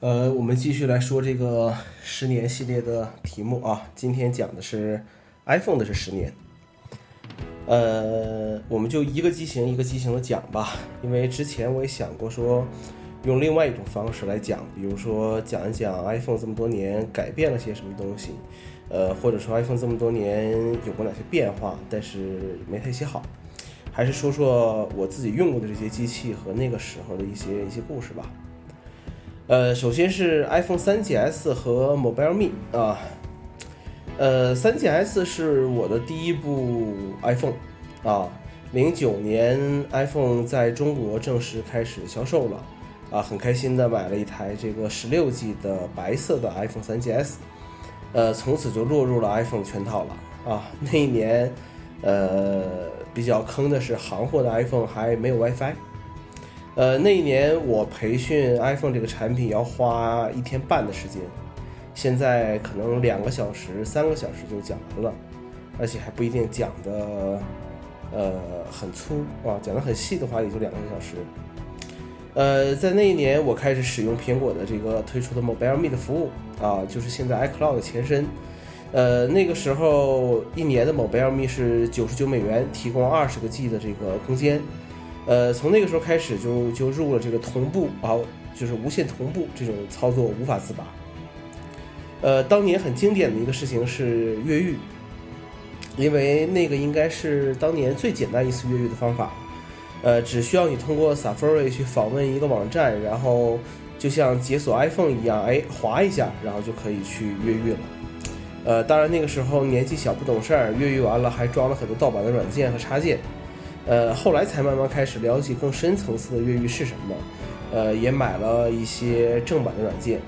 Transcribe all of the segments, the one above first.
呃，我们继续来说这个十年系列的题目啊。今天讲的是 iPhone 的这十年。呃，我们就一个机型一个机型的讲吧，因为之前我也想过说用另外一种方式来讲，比如说讲一讲 iPhone 这么多年改变了些什么东西，呃，或者说 iPhone 这么多年有过哪些变化，但是没太写好，还是说说我自己用过的这些机器和那个时候的一些一些故事吧。呃，首先是 iPhone 3GS 和 Mobile Me 啊，呃，3GS 是我的第一部 iPhone 啊，零九年 iPhone 在中国正式开始销售了啊，很开心的买了一台这个十六 G 的白色的 iPhone 3GS，呃，从此就落入了 iPhone 圈套了啊，那一年呃比较坑的是行货的 iPhone 还没有 WiFi。呃，那一年我培训 iPhone 这个产品要花一天半的时间，现在可能两个小时、三个小时就讲完了，而且还不一定讲的呃很粗啊，讲的很细的话也就两个小时。呃，在那一年我开始使用苹果的这个推出的 Mobile Me 的服务啊，就是现在 iCloud 的前身。呃，那个时候一年的 Mobile Me 是九十九美元，提供二十个 G 的这个空间。呃，从那个时候开始就就入了这个同步啊，就是无线同步这种操作无法自拔。呃，当年很经典的一个事情是越狱，因为那个应该是当年最简单一次越狱的方法。呃，只需要你通过 Safari 去访问一个网站，然后就像解锁 iPhone 一样，哎，滑一下，然后就可以去越狱了。呃，当然那个时候年纪小不懂事儿，越狱完了还装了很多盗版的软件和插件。呃，后来才慢慢开始了解更深层次的越狱是什么，呃，也买了一些正版的软件。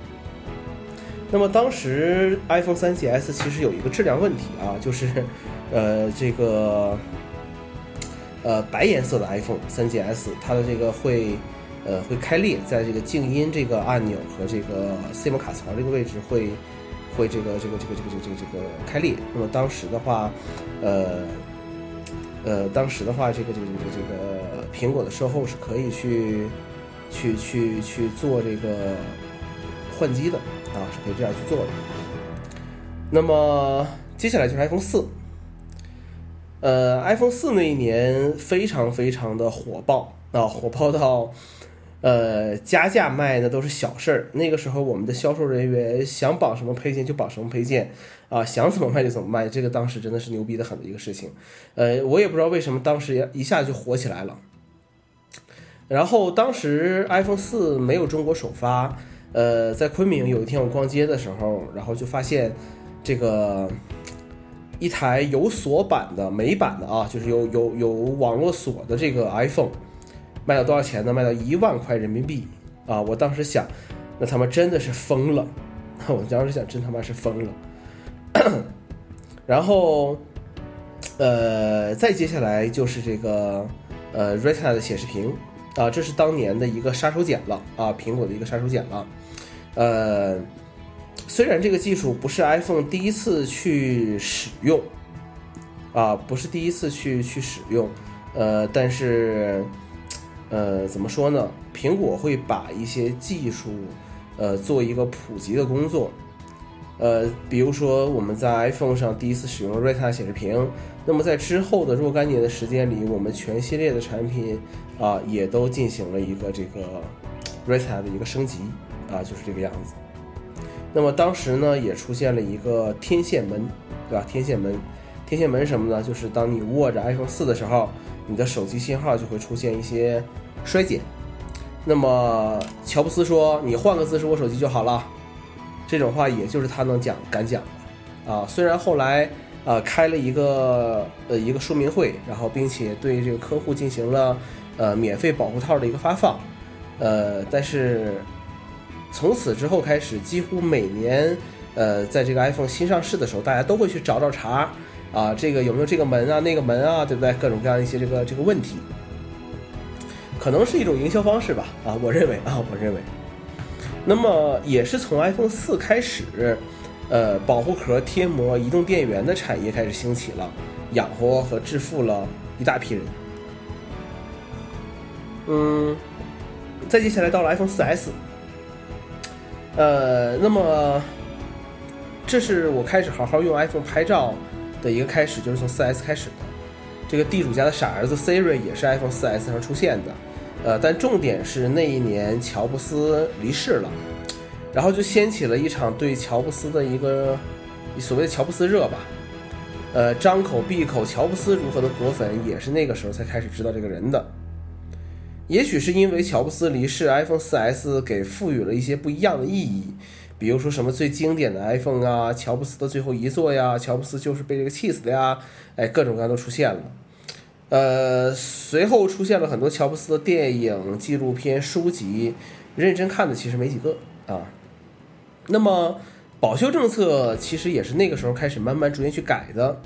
那么当时 iPhone 3GS 其实有一个质量问题啊，就是，呃，这个，呃，白颜色的 iPhone 3GS 它的这个会，呃，会开裂，在这个静音这个按钮和这个 SIM 卡槽这个位置会，会这个这个这个这个这个这个开裂。那么当时的话，呃。呃，当时的话，这个这个这个这个苹果的售后是可以去去去去做这个换机的啊，是可以这样去做的。那么接下来就是 iPhone 四，呃，iPhone 四那一年非常非常的火爆啊，火爆到呃加价卖那都是小事儿。那个时候我们的销售人员想绑什么配件就绑什么配件。啊，想怎么卖就怎么卖，这个当时真的是牛逼的很的一个事情，呃，我也不知道为什么当时一下就火起来了。然后当时 iPhone 四没有中国首发，呃，在昆明有一天我逛街的时候，然后就发现这个一台有锁版的美版的啊，就是有有有网络锁的这个 iPhone，卖到多少钱呢？卖到一万块人民币啊！我当时想，那他妈真的是疯了，我当时想，真他妈是疯了。然后，呃，再接下来就是这个呃，Retina 的显示屏啊，这是当年的一个杀手锏了啊，苹果的一个杀手锏了。呃，虽然这个技术不是 iPhone 第一次去使用啊，不是第一次去去使用，呃，但是呃，怎么说呢？苹果会把一些技术呃做一个普及的工作。呃，比如说我们在 iPhone 上第一次使用 Retina 显示屏，那么在之后的若干年的时间里，我们全系列的产品啊，也都进行了一个这个 Retina 的一个升级啊，就是这个样子。那么当时呢，也出现了一个天线门，对吧？天线门，天线门什么呢？就是当你握着 iPhone 四的时候，你的手机信号就会出现一些衰减。那么乔布斯说：“你换个姿势握手机就好了。”这种话也就是他能讲敢讲的，啊，虽然后来呃开了一个呃一个说明会，然后并且对这个客户进行了呃免费保护套的一个发放，呃，但是从此之后开始，几乎每年呃在这个 iPhone 新上市的时候，大家都会去找找茬啊，这个有没有这个门啊那个门啊，对不对？各种各样一些这个这个问题，可能是一种营销方式吧，啊，我认为啊，我认为。那么也是从 iPhone 四开始，呃，保护壳、贴膜、移动电源的产业开始兴起了，养活和致富了一大批人。嗯，再接下来到了 iPhone 四 S，呃，那么这是我开始好好用 iPhone 拍照的一个开始，就是从 4S 开始的。这个地主家的傻儿子 Siri 也是 iPhone 4S 上出现的。呃，但重点是那一年乔布斯离世了，然后就掀起了一场对乔布斯的一个所谓的乔布斯热吧。呃，张口闭口乔布斯如何的果粉，也是那个时候才开始知道这个人的。也许是因为乔布斯离世，iPhone 4S 给赋予了一些不一样的意义，比如说什么最经典的 iPhone 啊，乔布斯的最后一座呀，乔布斯就是被这个气死的呀，哎，各种各样都出现了。呃，随后出现了很多乔布斯的电影、纪录片、书籍，认真看的其实没几个啊。那么保修政策其实也是那个时候开始慢慢逐渐去改的。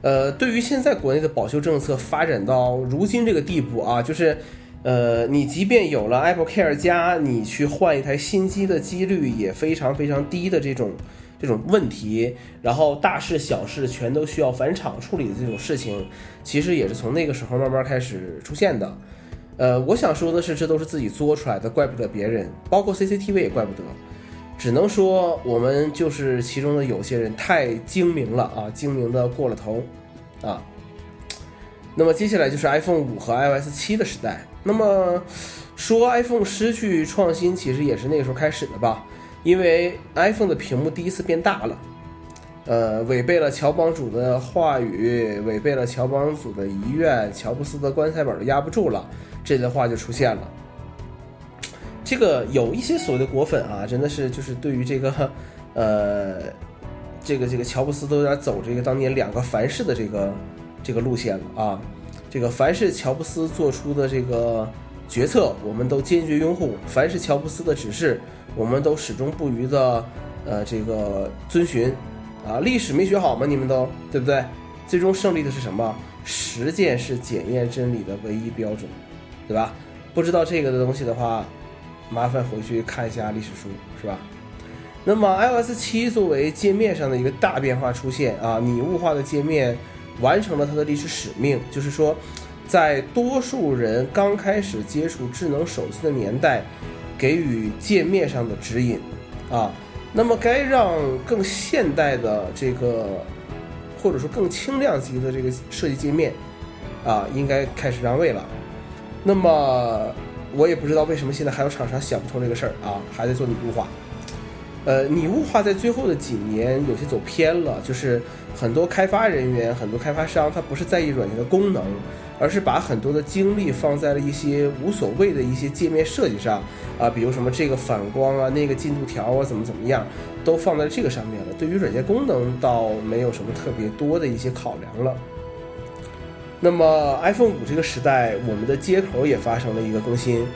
呃，对于现在国内的保修政策发展到如今这个地步啊，就是呃，你即便有了 Apple Care 加，你去换一台新机的几率也非常非常低的这种。这种问题，然后大事小事全都需要返厂处理的这种事情，其实也是从那个时候慢慢开始出现的。呃，我想说的是，这都是自己作出来的，怪不得别人，包括 CCTV 也怪不得，只能说我们就是其中的有些人太精明了啊，精明的过了头啊。那么接下来就是 iPhone 五和 iOS 七的时代。那么说 iPhone 失去创新，其实也是那个时候开始的吧。因为 iPhone 的屏幕第一次变大了，呃，违背了乔帮主的话语，违背了乔帮主的遗愿，乔布斯的棺材本都压不住了，这类话就出现了。这个有一些所谓的果粉啊，真的是就是对于这个，呃，这个这个乔布斯都有点走这个当年两个凡是的这个这个路线了啊，这个凡是乔布斯做出的这个决策，我们都坚决拥护；凡是乔布斯的指示。我们都始终不渝的，呃，这个遵循，啊，历史没学好吗？你们都对不对？最终胜利的是什么？实践是检验真理的唯一标准，对吧？不知道这个的东西的话，麻烦回去看一下历史书，是吧？那么 iOS 七作为界面上的一个大变化出现啊，拟物化的界面完成了它的历史使命，就是说，在多数人刚开始接触智能手机的年代。给予界面上的指引，啊，那么该让更现代的这个，或者说更轻量级的这个设计界面，啊，应该开始让位了。那么我也不知道为什么现在还有厂商想不通这个事儿啊，还在做拟物化。呃，拟物化在最后的几年有些走偏了，就是很多开发人员、很多开发商，他不是在意软件的功能。而是把很多的精力放在了一些无所谓的一些界面设计上啊，比如什么这个反光啊，那个进度条啊，怎么怎么样，都放在这个上面了。对于软件功能倒没有什么特别多的一些考量了。那么 iPhone 五这个时代，我们的接口也发生了一个更新，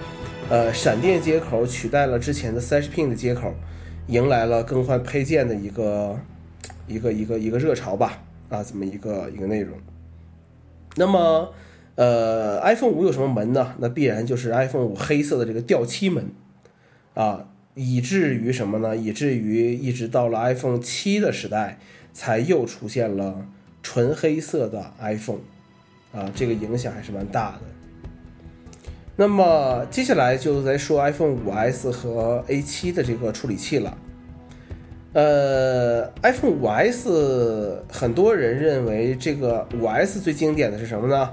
呃，闪电接口取代了之前的 30pin 的接口，迎来了更换配件的一个一个一个一个热潮吧，啊，这么一个一个内容。那么。呃，iPhone 五有什么门呢？那必然就是 iPhone 五黑色的这个掉漆门，啊，以至于什么呢？以至于一直到了 iPhone 七的时代，才又出现了纯黑色的 iPhone，啊，这个影响还是蛮大的。那么接下来就来说 iPhone 五 S 和 A 七的这个处理器了。呃，iPhone 五 S 很多人认为这个五 S 最经典的是什么呢？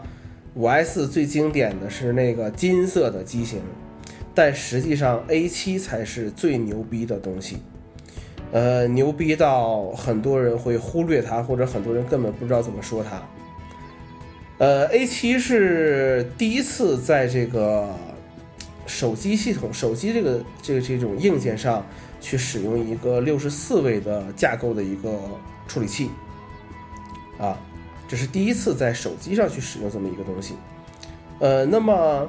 五 S 最经典的是那个金色的机型，但实际上 A 七才是最牛逼的东西，呃，牛逼到很多人会忽略它，或者很多人根本不知道怎么说它。呃，A 七是第一次在这个手机系统、手机这个这个这种硬件上去使用一个六十四位的架构的一个处理器，啊。这是第一次在手机上去使用这么一个东西，呃，那么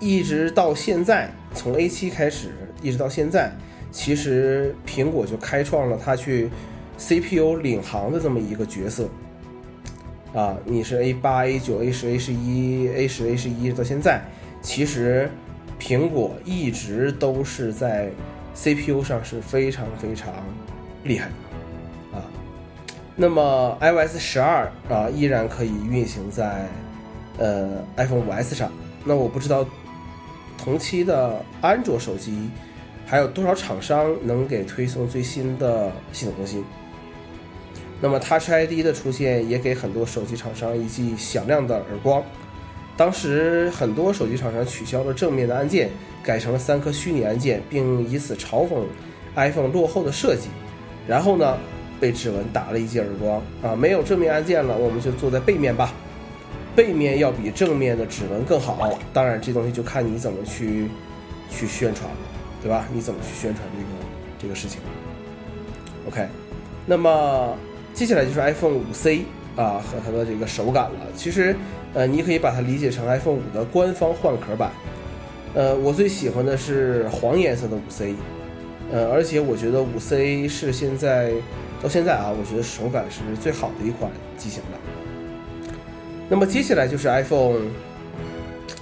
一直到现在，从 A 七开始一直到现在，其实苹果就开创了它去 CPU 领航的这么一个角色。啊，你是 A 八、A 九、A 十、A 十一、A 十、A 十一到现在，其实苹果一直都是在 CPU 上是非常非常厉害的。那么 iOS 十二啊，依然可以运行在呃 iPhone 五 S 上。那我不知道同期的安卓手机还有多少厂商能给推送最新的系统更新。那么 Touch ID 的出现也给很多手机厂商一记响亮的耳光。当时很多手机厂商取消了正面的按键，改成了三颗虚拟按键，并以此嘲讽 iPhone 落后的设计。然后呢，被指纹打了一记耳光啊！没有正面按键了，我们就坐在背面吧。背面要比正面的指纹更好。当然，这东西就看你怎么去去宣传了，对吧？你怎么去宣传这个这个事情？OK，那么接下来就是 iPhone 五 C 啊和它的这个手感了。其实。呃，你可以把它理解成 iPhone 五的官方换壳版。呃，我最喜欢的是黄颜色的五 C，呃，而且我觉得五 C 是现在到现在啊，我觉得手感是最好的一款机型了。那么接下来就是 iPhone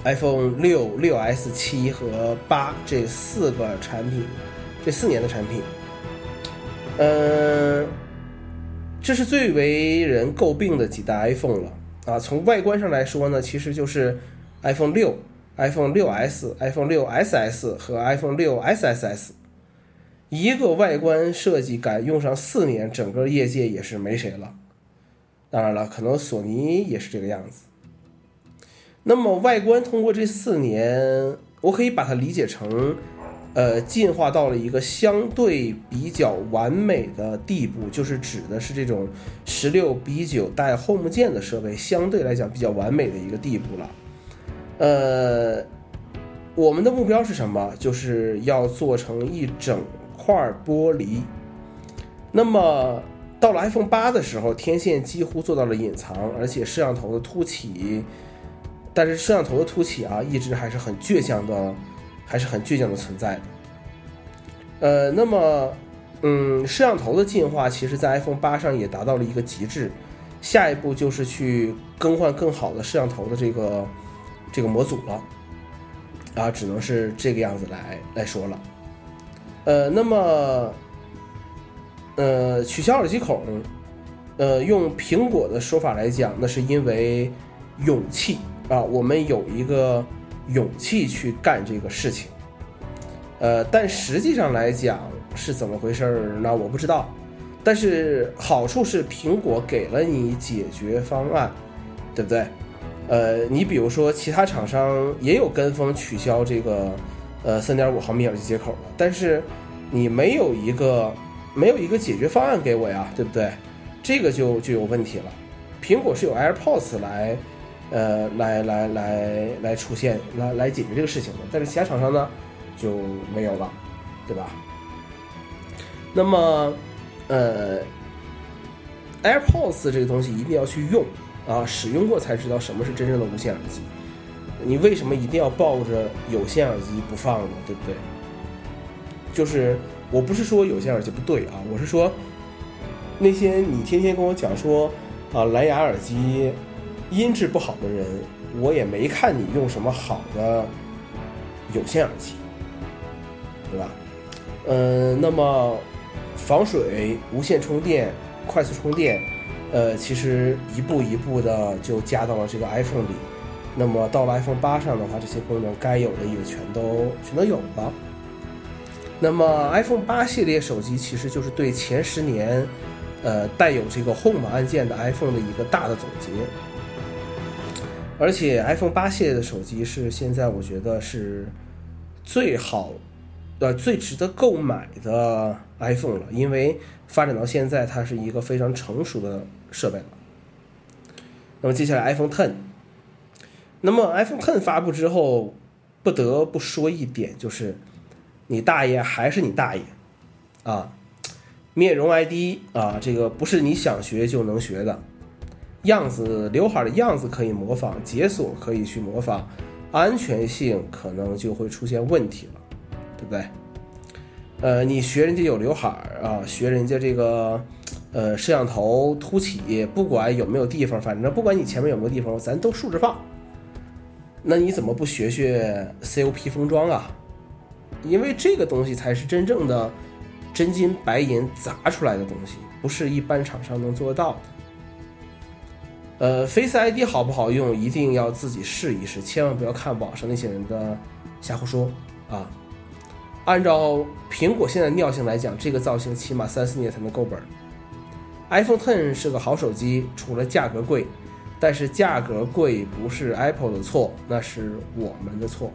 iPhone 六、六 S、七和八这四个产品，这四年的产品。嗯，这是最为人诟病的几代 iPhone 了。啊，从外观上来说呢，其实就是 iPhone 六、iPhone 六 S、iPhone 六 SS 和 iPhone 六 SSS，一个外观设计敢用上四年，整个业界也是没谁了。当然了，可能索尼也是这个样子。那么外观通过这四年，我可以把它理解成。呃，进化到了一个相对比较完美的地步，就是指的是这种十六比九带 Home 键的设备，相对来讲比较完美的一个地步了。呃，我们的目标是什么？就是要做成一整块玻璃。那么到了 iPhone 八的时候，天线几乎做到了隐藏，而且摄像头的凸起，但是摄像头的凸起啊，一直还是很倔强的。还是很倔强的存在的，呃，那么，嗯，摄像头的进化，其实在 iPhone 八上也达到了一个极致，下一步就是去更换更好的摄像头的这个这个模组了，啊，只能是这个样子来来说了，呃，那么，呃，取消耳机孔，呃，用苹果的说法来讲，那是因为勇气啊，我们有一个。勇气去干这个事情，呃，但实际上来讲是怎么回事儿？那我不知道。但是好处是苹果给了你解决方案，对不对？呃，你比如说其他厂商也有跟风取消这个呃三点五毫米耳机接口的，但是你没有一个没有一个解决方案给我呀，对不对？这个就就有问题了。苹果是有 AirPods 来。呃，来来来来出现，来来解决这个事情的，但是其他厂商呢就没有了，对吧？那么，呃，AirPods 这个东西一定要去用啊，使用过才知道什么是真正的无线耳机。你为什么一定要抱着有线耳机不放呢？对不对？就是我不是说有线耳机不对啊，我是说那些你天天跟我讲说啊蓝牙耳机。音质不好的人，我也没看你用什么好的有线耳机，对吧？嗯，那么防水、无线充电、快速充电，呃，其实一步一步的就加到了这个 iPhone 里。那么到了 iPhone 八上的话，这些功能该有的也全都全都有了。那么 iPhone 八系列手机其实就是对前十年，呃，带有这个 Home 按键的 iPhone 的一个大的总结。而且 iPhone 八系列的手机是现在我觉得是最好，呃，最值得购买的 iPhone 了，因为发展到现在，它是一个非常成熟的设备了。那么接下来 iPhone Ten，那么 iPhone Ten 发布之后，不得不说一点，就是你大爷还是你大爷啊，面容 ID 啊，这个不是你想学就能学的。样子刘海的样子可以模仿，解锁可以去模仿，安全性可能就会出现问题了，对不对？呃，你学人家有刘海啊，学人家这个呃摄像头凸起，不管有没有地方，反正不管你前面有没有地方，咱都竖着放。那你怎么不学学 COP 封装啊？因为这个东西才是真正的真金白银砸出来的东西，不是一般厂商能做得到的。呃，Face ID 好不好用，一定要自己试一试，千万不要看网上那些人的瞎胡说啊！按照苹果现在尿性来讲，这个造型起码三四年才能够本。iPhone Ten 是个好手机，除了价格贵，但是价格贵不是 Apple 的错，那是我们的错。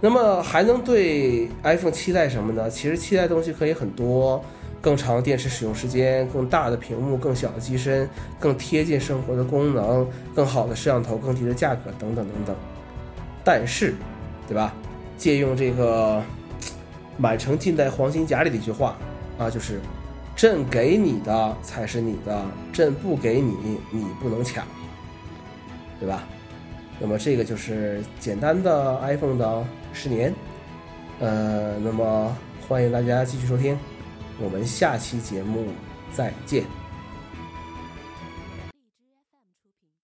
那么还能对 iPhone 期待什么呢？其实期待东西可以很多，更长电池使用时间，更大的屏幕，更小的机身，更贴近生活的功能，更好的摄像头，更低的价格，等等等等。但是，对吧？借用这个满城尽带黄金甲里的一句话啊，就是“朕给你的才是你的，朕不给你，你不能抢”，对吧？那么这个就是简单的 iPhone 的十年。呃，那么欢迎大家继续收听，我们下期节目再见。